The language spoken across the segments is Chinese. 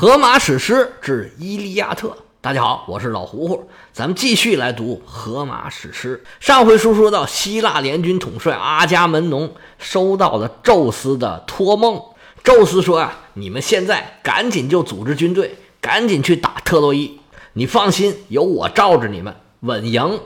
荷马史诗之《伊利亚特》，大家好，我是老胡胡，咱们继续来读荷马史诗。上回书说到，希腊联军统帅阿伽门农收到了宙斯的托梦，宙斯说啊，你们现在赶紧就组织军队，赶紧去打特洛伊。你放心，有我罩着你们，稳赢。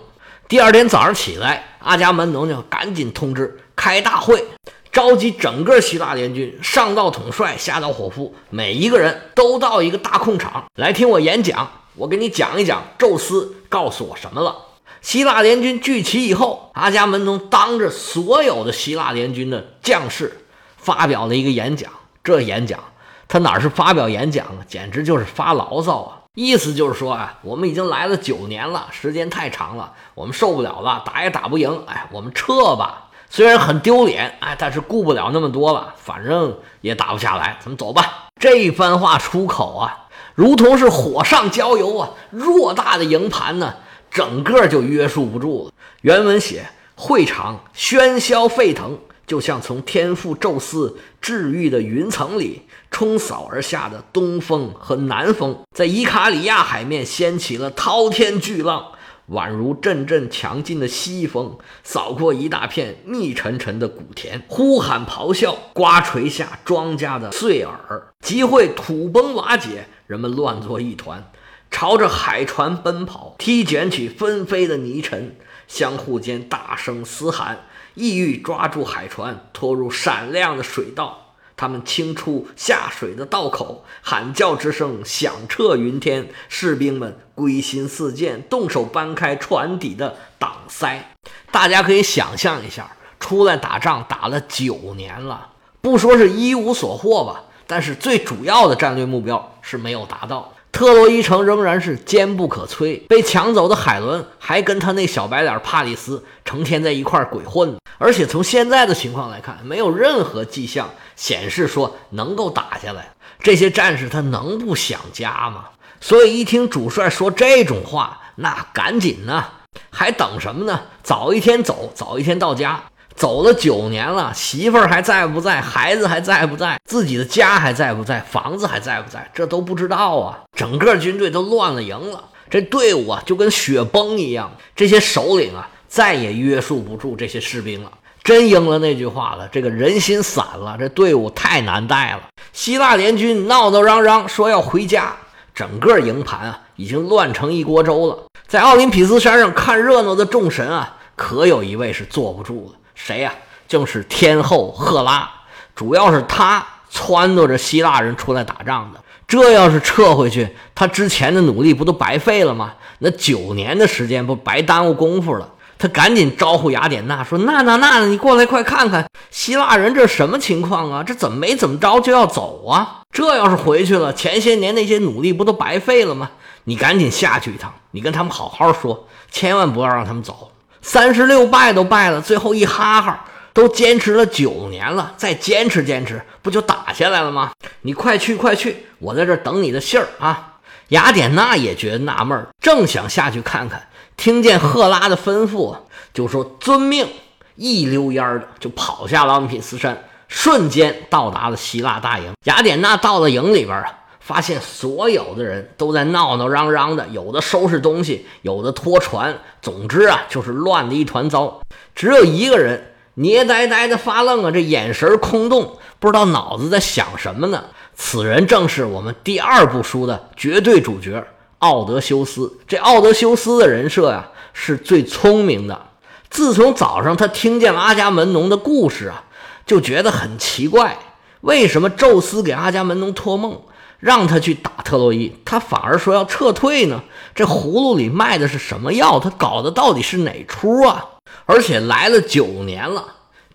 第二天早上起来，阿伽门农就赶紧通知开大会。召集整个希腊联军，上到统帅，下到伙夫，每一个人都到一个大空场来听我演讲。我给你讲一讲宙斯告诉我什么了。希腊联军聚齐以后，阿伽门农当着所有的希腊联军的将士发表了一个演讲。这演讲他哪是发表演讲啊，简直就是发牢骚啊！意思就是说啊，我们已经来了九年了，时间太长了，我们受不了了，打也打不赢，哎，我们撤吧。虽然很丢脸，哎，但是顾不了那么多了，反正也打不下来，咱们走吧。这一番话出口啊，如同是火上浇油啊，偌大的营盘呢，整个就约束不住了。原文写，会场喧嚣沸腾，就像从天父宙斯治愈的云层里冲扫而下的东风和南风，在伊卡里亚海面掀起了滔天巨浪。宛如阵阵强劲的西风，扫过一大片密沉沉的谷田，呼喊咆哮，刮垂下庄稼的碎耳，集会土崩瓦解，人们乱作一团，朝着海船奔跑，踢卷起纷飞的泥尘，相互间大声嘶喊，意欲抓住海船，拖入闪亮的水道。他们清出下水的道口，喊叫之声响彻云天。士兵们归心似箭，动手搬开船底的挡塞。大家可以想象一下，出来打仗打了九年了，不说是一无所获吧，但是最主要的战略目标是没有达到。特洛伊城仍然是坚不可摧，被抢走的海伦还跟他那小白脸帕里斯成天在一块鬼混。而且从现在的情况来看，没有任何迹象显示说能够打下来。这些战士他能不想家吗？所以一听主帅说这种话，那赶紧呢，还等什么呢？早一天走，早一天到家。走了九年了，媳妇儿还在不在？孩子还在不在？自己的家还在不在？房子还在不在？这都不知道啊！整个军队都乱了营了，这队伍啊就跟雪崩一样。这些首领啊再也约束不住这些士兵了，真应了那句话了：这个人心散了，这队伍太难带了。希腊联军闹闹嚷嚷说要回家，整个营盘啊已经乱成一锅粥了。在奥林匹斯山上看热闹的众神啊，可有一位是坐不住了。谁呀？正是天后赫拉，主要是他撺掇着希腊人出来打仗的。这要是撤回去，他之前的努力不都白费了吗？那九年的时间不白耽误功夫了？他赶紧招呼雅典娜说：“娜娜娜，你过来快看看，希腊人这什么情况啊？这怎么没怎么着就要走啊？这要是回去了，前些年那些努力不都白费了吗？你赶紧下去一趟，你跟他们好好说，千万不要让他们走。”三十六拜都拜了，最后一哈哈，都坚持了九年了，再坚持坚持，不就打下来了吗？你快去快去，我在这等你的信儿啊！雅典娜也觉得纳闷，正想下去看看，听见赫拉的吩咐，就说遵命，一溜烟儿的就跑下了奥林匹斯山，瞬间到达了希腊大营。雅典娜到了营里边啊。发现所有的人都在闹闹嚷嚷的，有的收拾东西，有的拖船，总之啊，就是乱的一团糟。只有一个人捏呆呆的发愣啊，这眼神空洞，不知道脑子在想什么呢。此人正是我们第二部书的绝对主角奥德修斯。这奥德修斯的人设呀，是最聪明的。自从早上他听见了阿伽门农的故事啊，就觉得很奇怪，为什么宙斯给阿伽门农托梦？让他去打特洛伊，他反而说要撤退呢。这葫芦里卖的是什么药？他搞的到底是哪出啊？而且来了九年了，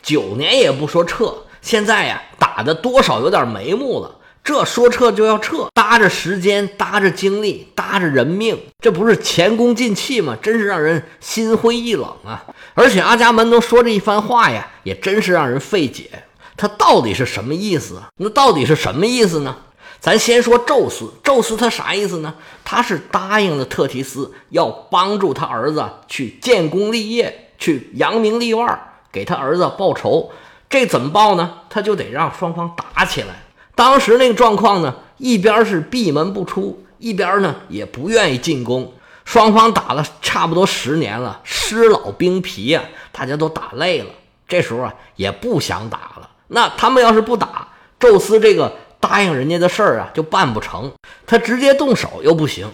九年也不说撤。现在呀，打的多少有点眉目了。这说撤就要撤，搭着时间，搭着精力，搭着人命，这不是前功尽弃吗？真是让人心灰意冷啊！而且阿伽门农说这一番话呀，也真是让人费解。他到底是什么意思？那到底是什么意思呢？咱先说宙斯，宙斯他啥意思呢？他是答应了特提斯，要帮助他儿子去建功立业，去扬名立万，给他儿子报仇。这怎么报呢？他就得让双方打起来。当时那个状况呢，一边是闭门不出，一边呢也不愿意进攻。双方打了差不多十年了，尸老兵疲呀，大家都打累了。这时候啊，也不想打了。那他们要是不打，宙斯这个答应人家的事儿啊，就办不成。他直接动手又不行，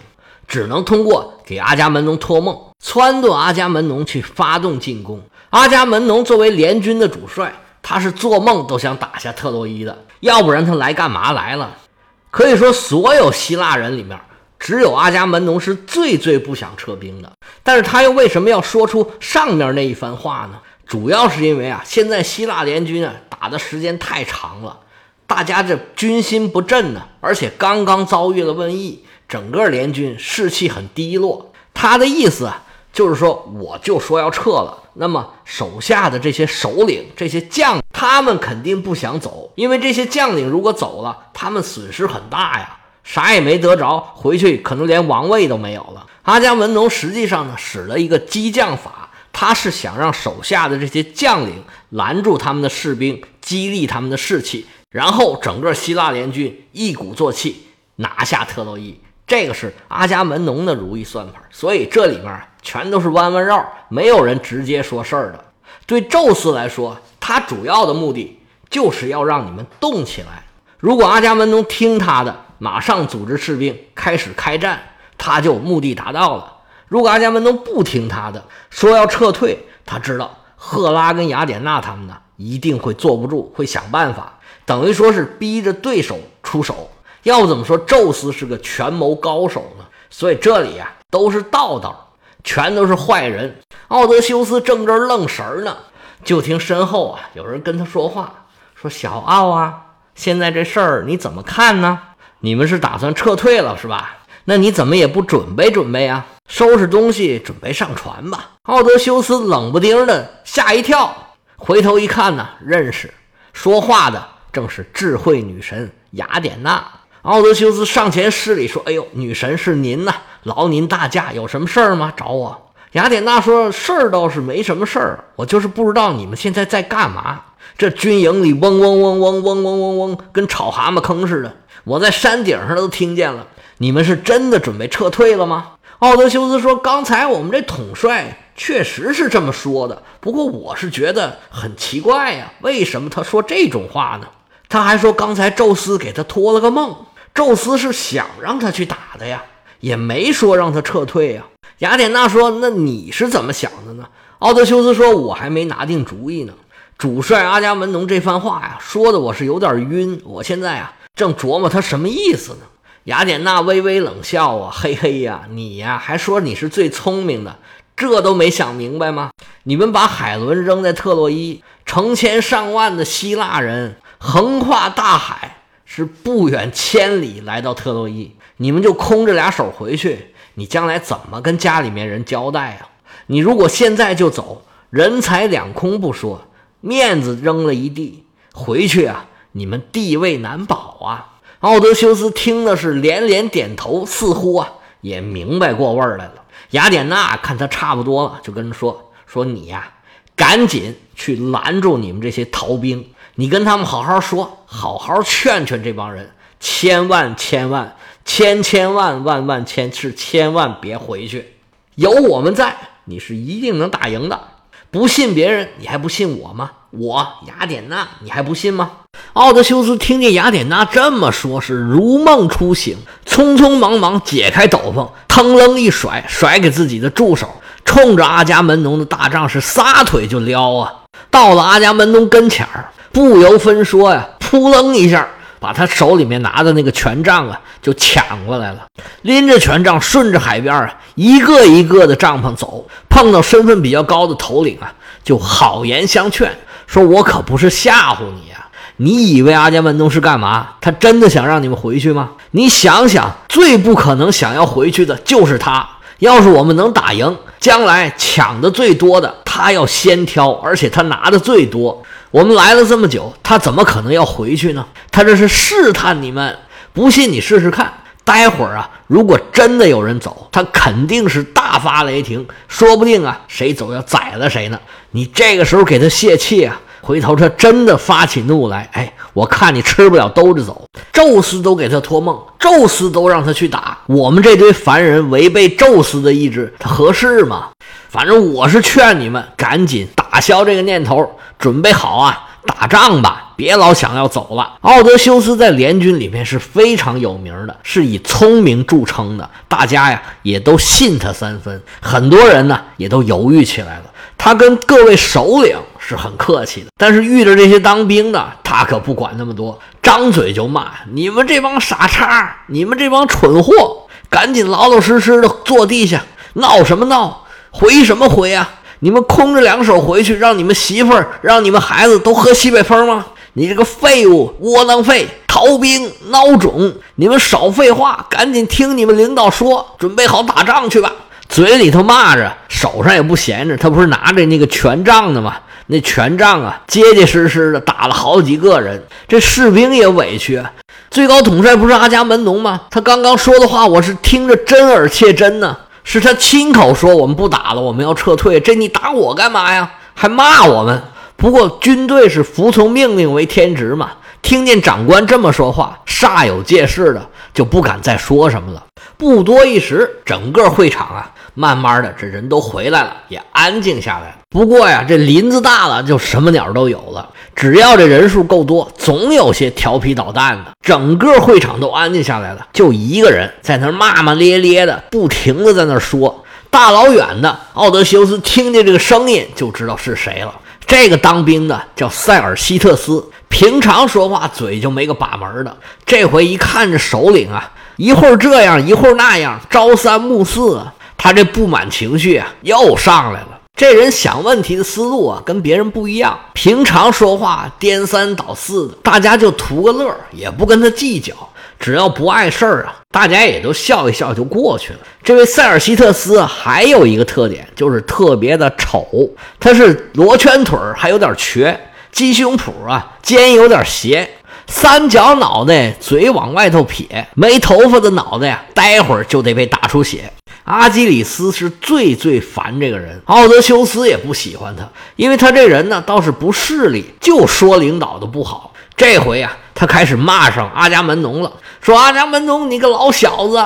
只能通过给阿伽门农托梦，撺掇阿伽门农去发动进攻。阿伽门农作为联军的主帅，他是做梦都想打下特洛伊的，要不然他来干嘛来了？可以说，所有希腊人里面。只有阿伽门农是最最不想撤兵的，但是他又为什么要说出上面那一番话呢？主要是因为啊，现在希腊联军啊打的时间太长了，大家这军心不振呢，而且刚刚遭遇了瘟疫，整个联军士气很低落。他的意思啊，就是说我就说要撤了，那么手下的这些首领、这些将，他们肯定不想走，因为这些将领如果走了，他们损失很大呀。啥也没得着，回去可能连王位都没有了。阿伽门农实际上呢，使了一个激将法，他是想让手下的这些将领拦住他们的士兵，激励他们的士气，然后整个希腊联军一鼓作气拿下特洛伊。这个是阿伽门农的如意算盘，所以这里面全都是弯弯绕，没有人直接说事儿的。对宙斯来说，他主要的目的就是要让你们动起来。如果阿伽门农听他的。马上组织士兵开始开战，他就目的达到了。如果阿伽门农不听他的，说要撤退，他知道赫拉跟雅典娜他们呢一定会坐不住，会想办法，等于说是逼着对手出手。要不怎么说宙斯是个权谋高手呢？所以这里呀都是道道，全都是坏人。奥德修斯正这愣神呢，就听身后啊有人跟他说话，说：“小奥啊，现在这事儿你怎么看呢？”你们是打算撤退了是吧？那你怎么也不准备准备啊？收拾东西准备上船吧。奥德修斯冷不丁的吓一跳，回头一看呢，认识说话的正是智慧女神雅典娜。奥德修斯上前施礼说：“哎呦，女神是您呐，劳您大驾，有什么事儿吗？找我。”雅典娜说：“事儿倒是没什么事儿，我就是不知道你们现在在干嘛。这军营里嗡嗡嗡嗡嗡嗡嗡嗡，跟吵蛤蟆坑似的。”我在山顶上都听见了，你们是真的准备撤退了吗？奥德修斯说：“刚才我们这统帅确实是这么说的，不过我是觉得很奇怪呀，为什么他说这种话呢？他还说刚才宙斯给他托了个梦，宙斯是想让他去打的呀，也没说让他撤退呀。”雅典娜说：“那你是怎么想的呢？”奥德修斯说：“我还没拿定主意呢。主帅阿伽门农这番话呀，说的我是有点晕，我现在啊。”正琢磨他什么意思呢？雅典娜微微冷笑啊，嘿嘿呀，你呀还说你是最聪明的，这都没想明白吗？你们把海伦扔在特洛伊，成千上万的希腊人横跨大海，是不远千里来到特洛伊，你们就空着俩手回去，你将来怎么跟家里面人交代啊？你如果现在就走，人财两空不说，面子扔了一地，回去啊。你们地位难保啊！奥德修斯听的是连连点头，似乎啊也明白过味儿来了。雅典娜看他差不多了，就跟他说：“说你呀，赶紧去拦住你们这些逃兵，你跟他们好好说，好好劝劝这帮人，千万千万千千万万万千是千万别回去，有我们在，你是一定能打赢的。不信别人，你还不信我吗？我雅典娜，你还不信吗？”奥德修斯听见雅典娜这么说，是如梦初醒，匆匆忙忙解开斗篷，腾楞一甩，甩给自己的助手，冲着阿伽门农的大帐是撒腿就撩啊！到了阿伽门农跟前儿，不由分说呀，扑棱一下，把他手里面拿的那个权杖啊就抢过来了，拎着权杖顺着海边啊一个一个的帐篷走，碰到身份比较高的头领啊，就好言相劝，说我可不是吓唬你。你以为阿伽门农是干嘛？他真的想让你们回去吗？你想想，最不可能想要回去的就是他。要是我们能打赢，将来抢的最多的，他要先挑，而且他拿的最多。我们来了这么久，他怎么可能要回去呢？他这是试探你们。不信你试试看。待会儿啊，如果真的有人走，他肯定是大发雷霆，说不定啊，谁走要宰了谁呢。你这个时候给他泄气啊！回头他真的发起怒来，哎，我看你吃不了兜着走。宙斯都给他托梦，宙斯都让他去打我们这堆凡人，违背宙斯的意志，他合适吗？反正我是劝你们赶紧打消这个念头，准备好啊，打仗吧，别老想要走了。奥德修斯在联军里面是非常有名的，是以聪明著称的，大家呀也都信他三分，很多人呢也都犹豫起来了。他跟各位首领是很客气的，但是遇着这些当兵的，他可不管那么多，张嘴就骂：“你们这帮傻叉，你们这帮蠢货，赶紧老老实实的坐地下，闹什么闹？回什么回啊？你们空着两手回去，让你们媳妇儿、让你们孩子都喝西北风吗？你这个废物，窝囊废，逃兵孬种！你们少废话，赶紧听你们领导说，准备好打仗去吧。”嘴里头骂着，手上也不闲着。他不是拿着那个权杖的吗？那权杖啊，结结实实的打了好几个人。这士兵也委屈。最高统帅不是阿伽门农吗？他刚刚说的话，我是听着真耳切真呢。是他亲口说我们不打了，我们要撤退。这你打我干嘛呀？还骂我们？不过军队是服从命令为天职嘛。听见长官这么说话，煞有介事的，就不敢再说什么了。不多一时，整个会场啊。慢慢的，这人都回来了，也安静下来了。不过呀，这林子大了，就什么鸟都有了。只要这人数够多，总有些调皮捣蛋的。整个会场都安静下来了，就一个人在那骂骂咧咧的，不停的在那说。大老远的，奥德修斯听见这个声音，就知道是谁了。这个当兵的叫塞尔西特斯，平常说话嘴就没个把门的，这回一看这首领啊，一会儿这样，一会儿那样，朝三暮四。他这不满情绪啊，又上来了。这人想问题的思路啊，跟别人不一样。平常说话颠三倒四的，大家就图个乐，也不跟他计较。只要不碍事儿啊，大家也都笑一笑就过去了。这位塞尔西特斯还有一个特点，就是特别的丑。他是罗圈腿，还有点瘸，鸡胸脯啊肩有点斜，三角脑袋，嘴往外头撇，没头发的脑袋呀，待会儿就得被打出血。阿基里斯是最最烦这个人，奥德修斯也不喜欢他，因为他这人呢倒是不势利，就说领导的不好。这回呀，他开始骂上阿伽门农了，说阿伽门农，你个老小子，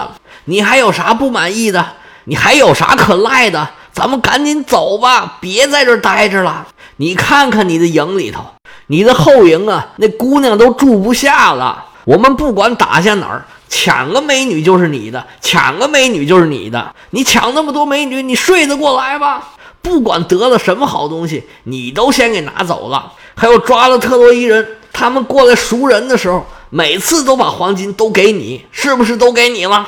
你还有啥不满意的？你还有啥可赖的？咱们赶紧走吧，别在这待着了。你看看你的营里头，你的后营啊，那姑娘都住不下了。我们不管打下哪儿。抢个美女就是你的，抢个美女就是你的。你抢那么多美女，你睡得过来吗？不管得了什么好东西，你都先给拿走了。还有抓了特洛伊人，他们过来赎人的时候，每次都把黄金都给你，是不是都给你了？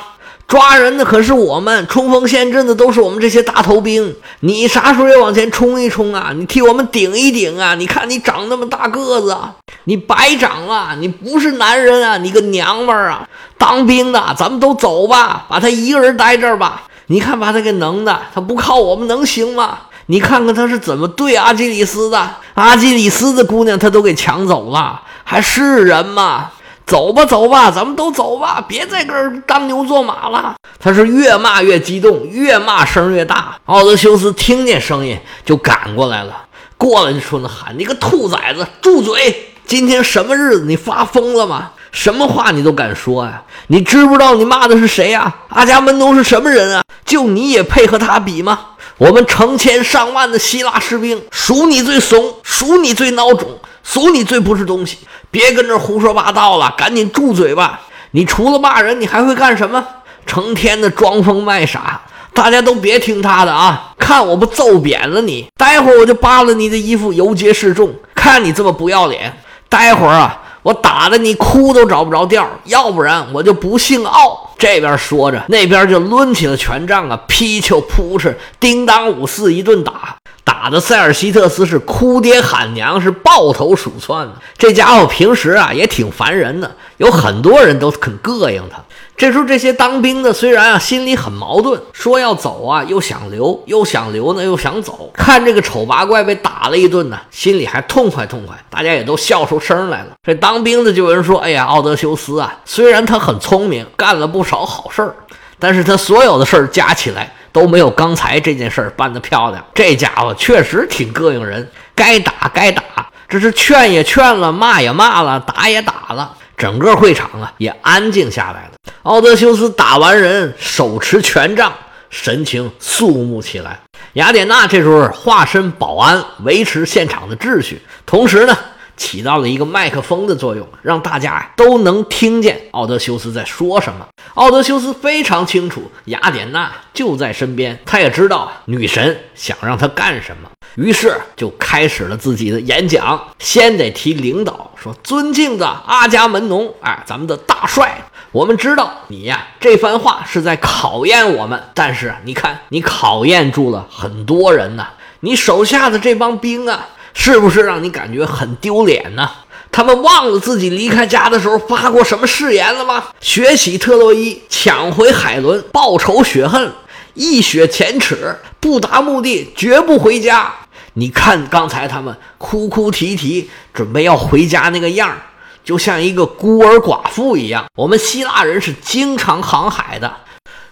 抓人的可是我们，冲锋陷阵的都是我们这些大头兵。你啥时候也往前冲一冲啊？你替我们顶一顶啊！你看你长那么大个子，你白长了，你不是男人啊！你个娘们儿啊！当兵的，咱们都走吧，把他一个人待这儿吧。你看把他给能的，他不靠我们能行吗？你看看他是怎么对阿基里斯的，阿基里斯的姑娘他都给抢走了，还是人吗？走吧，走吧，咱们都走吧，别在这儿当牛做马了。他是越骂越激动，越骂声越大。奥德修斯听见声音就赶过来了，过来就冲他喊：“你个兔崽子，住嘴！今天什么日子？你发疯了吗？什么话你都敢说呀？你知不知道你骂的是谁呀？阿伽门农是什么人啊？就你也配和他比吗？我们成千上万的希腊士兵，数你最怂，数你最孬种，数你最不是东西。”别跟这胡说八道了，赶紧住嘴吧！你除了骂人，你还会干什么？成天的装疯卖傻，大家都别听他的啊！看我不揍扁了你！待会儿我就扒了你的衣服，游街示众。看你这么不要脸，待会儿啊，我打的你哭都找不着调，要不然我就不姓奥。这边说着，那边就抡起了权杖啊，劈球扑哧，叮当五四一顿打。打的塞尔西特斯是哭爹喊娘，是抱头鼠窜的。这家伙平时啊也挺烦人的，有很多人都肯膈应他。这时候这些当兵的虽然啊心里很矛盾，说要走啊又想留，又想留呢又想走。看这个丑八怪被打了一顿呢，心里还痛快痛快。大家也都笑出声来了。这当兵的就有人说：“哎呀，奥德修斯啊，虽然他很聪明，干了不少好事儿，但是他所有的事儿加起来。”都没有刚才这件事儿办得漂亮。这家伙确实挺膈应人，该打该打，这是劝也劝了，骂也骂了，打也打了，整个会场啊也安静下来了。奥德修斯打完人，手持权杖，神情肃穆起来。雅典娜这时候化身保安，维持现场的秩序，同时呢。起到了一个麦克风的作用，让大家都能听见奥德修斯在说什么。奥德修斯非常清楚雅典娜就在身边，他也知道女神想让他干什么，于是就开始了自己的演讲。先得提领导，说：“尊敬的阿伽门农，哎，咱们的大帅，我们知道你呀，这番话是在考验我们。但是你看，你考验住了很多人呐，你手下的这帮兵啊。”是不是让你感觉很丢脸呢？他们忘了自己离开家的时候发过什么誓言了吗？学习特洛伊，抢回海伦，报仇雪恨，一雪前耻，不达目的绝不回家。你看刚才他们哭哭啼啼，准备要回家那个样儿，就像一个孤儿寡妇一样。我们希腊人是经常航海的。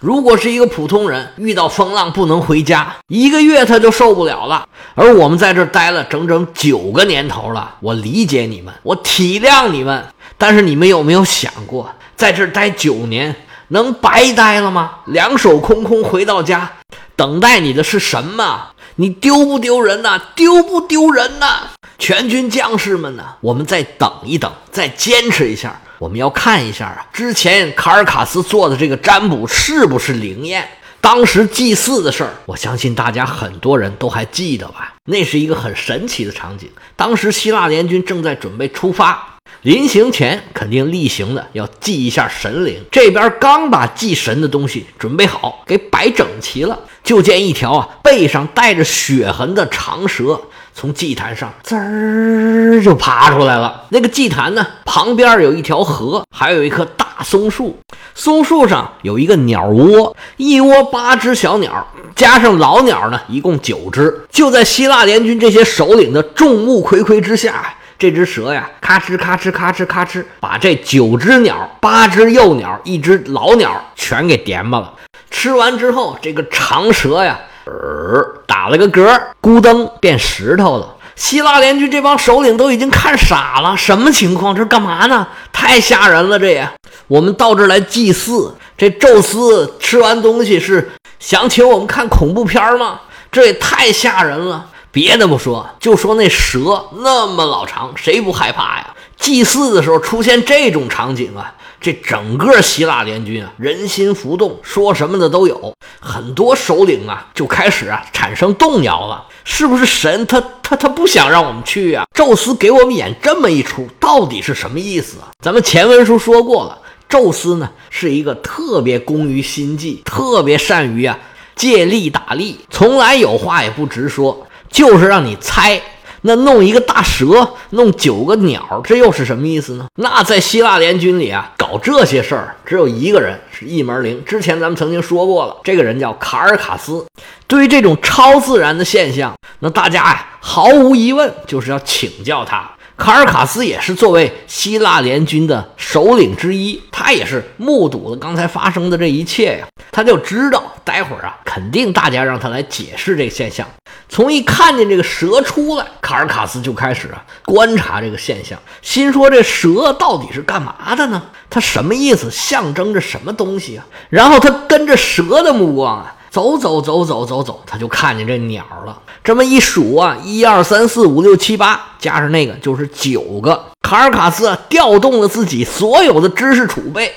如果是一个普通人遇到风浪不能回家，一个月他就受不了了。而我们在这待了整整九个年头了，我理解你们，我体谅你们。但是你们有没有想过，在这待九年能白待了吗？两手空空回到家，等待你的是什么？你丢不丢人呐？丢不丢人呐？全军将士们呢？我们再等一等，再坚持一下。我们要看一下啊，之前卡尔卡斯做的这个占卜是不是灵验？当时祭祀的事儿，我相信大家很多人都还记得吧？那是一个很神奇的场景。当时希腊联军正在准备出发，临行前肯定例行的要祭一下神灵。这边刚把祭神的东西准备好，给摆整齐了，就见一条啊背上带着血痕的长蛇。从祭坛上滋儿就爬出来了。那个祭坛呢，旁边有一条河，还有一棵大松树。松树上有一个鸟窝，一窝八只小鸟，加上老鸟呢，一共九只。就在希腊联军这些首领的众目睽睽之下，这只蛇呀，咔哧咔哧咔哧咔哧，把这九只鸟、八只幼鸟、一只老鸟全给点吧了。吃完之后，这个长蛇呀。儿打了个嗝，咕噔变石头了。希腊联军这帮首领都已经看傻了，什么情况？这干嘛呢？太吓人了！这也，我们到这儿来祭祀。这宙斯吃完东西是想请我们看恐怖片吗？这也太吓人了。别的不说，就说那蛇那么老长，谁不害怕呀？祭祀的时候出现这种场景啊！这整个希腊联军啊，人心浮动，说什么的都有。很多首领啊，就开始啊产生动摇了。是不是神他他他不想让我们去啊？宙斯给我们演这么一出，到底是什么意思啊？咱们前文书说过了，宙斯呢是一个特别工于心计，特别善于啊借力打力，从来有话也不直说，就是让你猜。那弄一个大蛇，弄九个鸟，这又是什么意思呢？那在希腊联军里啊，搞这些事儿，只有一个人是一门灵。之前咱们曾经说过了，这个人叫卡尔卡斯。对于这种超自然的现象，那大家呀，毫无疑问就是要请教他。卡尔卡斯也是作为希腊联军的首领之一，他也是目睹了刚才发生的这一切呀，他就知道待会儿啊，肯定大家让他来解释这个现象。从一看见这个蛇出来，卡尔卡斯就开始啊观察这个现象，心说这蛇到底是干嘛的呢？它什么意思？象征着什么东西啊？然后他跟着蛇的目光啊。走走走走走走，他就看见这鸟了。这么一数啊，一二三四五六七八，加上那个就是九个。卡尔卡斯调动了自己所有的知识储备，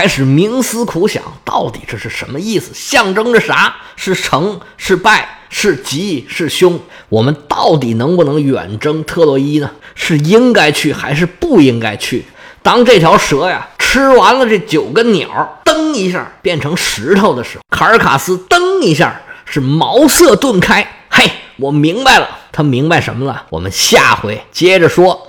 开始冥思苦想，到底这是什么意思？象征着啥？是成是败？是吉是凶？我们到底能不能远征特洛伊呢？是应该去还是不应该去？当这条蛇呀吃完了这九个鸟，噔一下变成石头的时候，卡尔卡斯噔一下是茅塞顿开。嘿，我明白了，他明白什么了？我们下回接着说。